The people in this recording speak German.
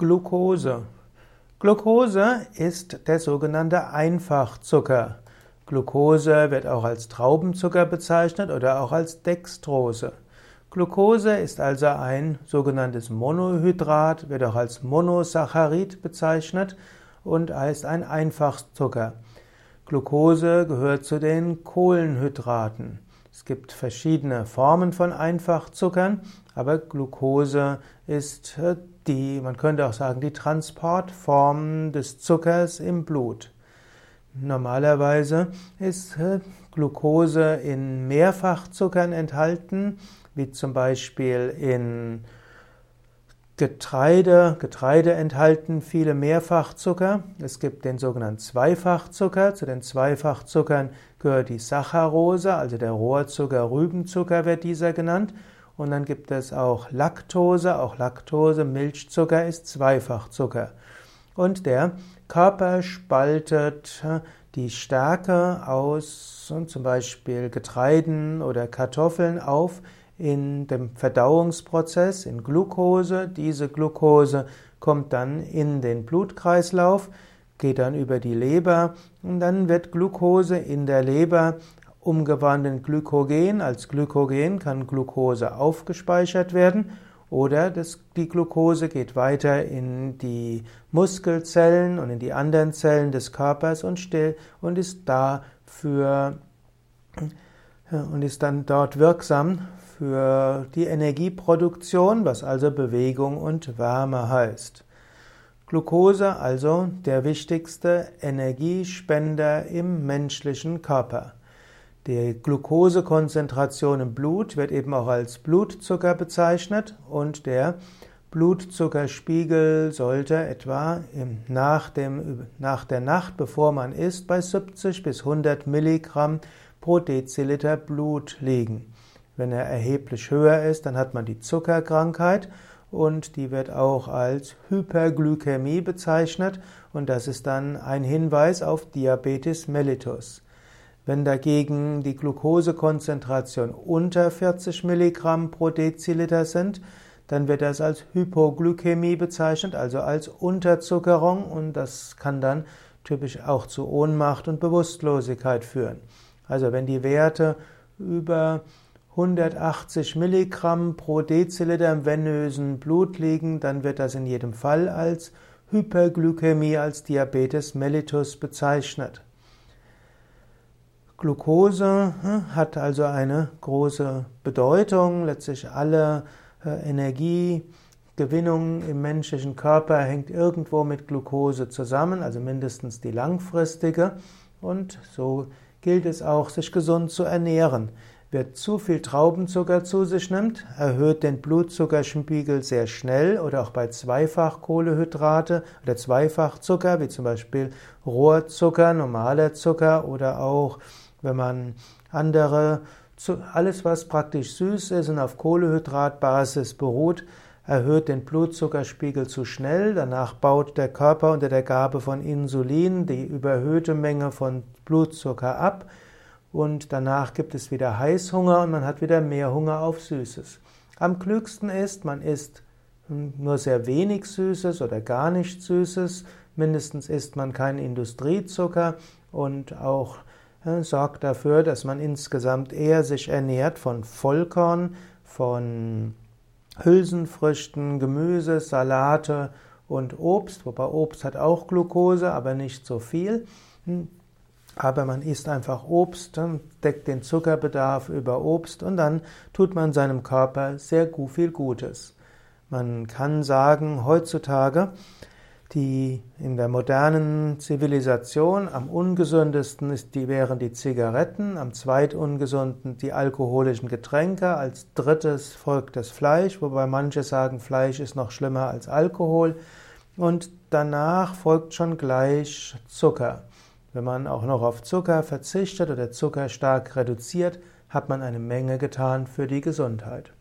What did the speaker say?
Glucose. Glucose ist der sogenannte Einfachzucker. Glucose wird auch als Traubenzucker bezeichnet oder auch als Dextrose. Glucose ist also ein sogenanntes Monohydrat, wird auch als Monosaccharid bezeichnet und heißt ein Einfachzucker. Glucose gehört zu den Kohlenhydraten. Es gibt verschiedene Formen von Einfachzuckern, aber Glucose ist äh, die, man könnte auch sagen, die Transportform des Zuckers im Blut. Normalerweise ist äh, Glucose in Mehrfachzuckern enthalten, wie zum Beispiel in Getreide. Getreide enthalten viele Mehrfachzucker. Es gibt den sogenannten Zweifachzucker. Zu den Zweifachzuckern gehört die Saccharose, also der Rohrzucker, Rübenzucker wird dieser genannt. Und dann gibt es auch Laktose, auch Laktose, Milchzucker ist Zweifachzucker. Und der Körper spaltet äh, die Stärke aus zum Beispiel Getreiden oder Kartoffeln auf in dem Verdauungsprozess in Glucose. Diese Glucose kommt dann in den Blutkreislauf, geht dann über die Leber und dann wird Glucose in der Leber umgewandelt in Glykogen. Als Glykogen kann Glucose aufgespeichert werden oder das, die Glucose geht weiter in die Muskelzellen und in die anderen Zellen des Körpers und, still, und ist da für und ist dann dort wirksam für die Energieproduktion, was also Bewegung und Wärme heißt. Glucose also der wichtigste Energiespender im menschlichen Körper. Die Glukosekonzentration im Blut wird eben auch als Blutzucker bezeichnet und der Blutzuckerspiegel sollte etwa nach, dem, nach der Nacht, bevor man isst, bei 70 bis 100 Milligramm pro Deziliter Blut liegen. Wenn er erheblich höher ist, dann hat man die Zuckerkrankheit und die wird auch als Hyperglykämie bezeichnet und das ist dann ein Hinweis auf Diabetes mellitus. Wenn dagegen die Glukosekonzentration unter 40 Milligramm pro Deziliter sind, dann wird das als Hypoglykämie bezeichnet, also als Unterzuckerung und das kann dann typisch auch zu Ohnmacht und Bewusstlosigkeit führen. Also wenn die Werte über 180 Milligramm pro Deziliter im venösen Blut liegen, dann wird das in jedem Fall als Hyperglykämie, als Diabetes mellitus bezeichnet. Glucose hm, hat also eine große Bedeutung. Letztlich alle äh, Energiegewinnung im menschlichen Körper hängt irgendwo mit Glucose zusammen, also mindestens die langfristige. Und so gilt es auch, sich gesund zu ernähren. Wer zu viel Traubenzucker zu sich nimmt, erhöht den Blutzuckerspiegel sehr schnell oder auch bei Zweifachkohlehydrate oder Zweifachzucker, wie zum Beispiel Rohrzucker, normaler Zucker oder auch wenn man andere, alles was praktisch süß ist und auf Kohlehydratbasis beruht, erhöht den Blutzuckerspiegel zu schnell. Danach baut der Körper unter der Gabe von Insulin die überhöhte Menge von Blutzucker ab und danach gibt es wieder Heißhunger und man hat wieder mehr Hunger auf Süßes. Am klügsten ist, man isst nur sehr wenig Süßes oder gar nicht Süßes. Mindestens isst man keinen Industriezucker und auch sorgt dafür, dass man insgesamt eher sich ernährt von Vollkorn, von Hülsenfrüchten, Gemüse, Salate und Obst, wobei Obst hat auch Glucose, aber nicht so viel. Aber man isst einfach Obst, deckt den Zuckerbedarf über Obst und dann tut man seinem Körper sehr viel Gutes. Man kann sagen, heutzutage die in der modernen Zivilisation am ungesündesten ist die, wären die Zigaretten, am zweitungesunden die alkoholischen Getränke, als drittes folgt das Fleisch, wobei manche sagen, Fleisch ist noch schlimmer als Alkohol und danach folgt schon gleich Zucker. Wenn man auch noch auf Zucker verzichtet oder Zucker stark reduziert, hat man eine Menge getan für die Gesundheit.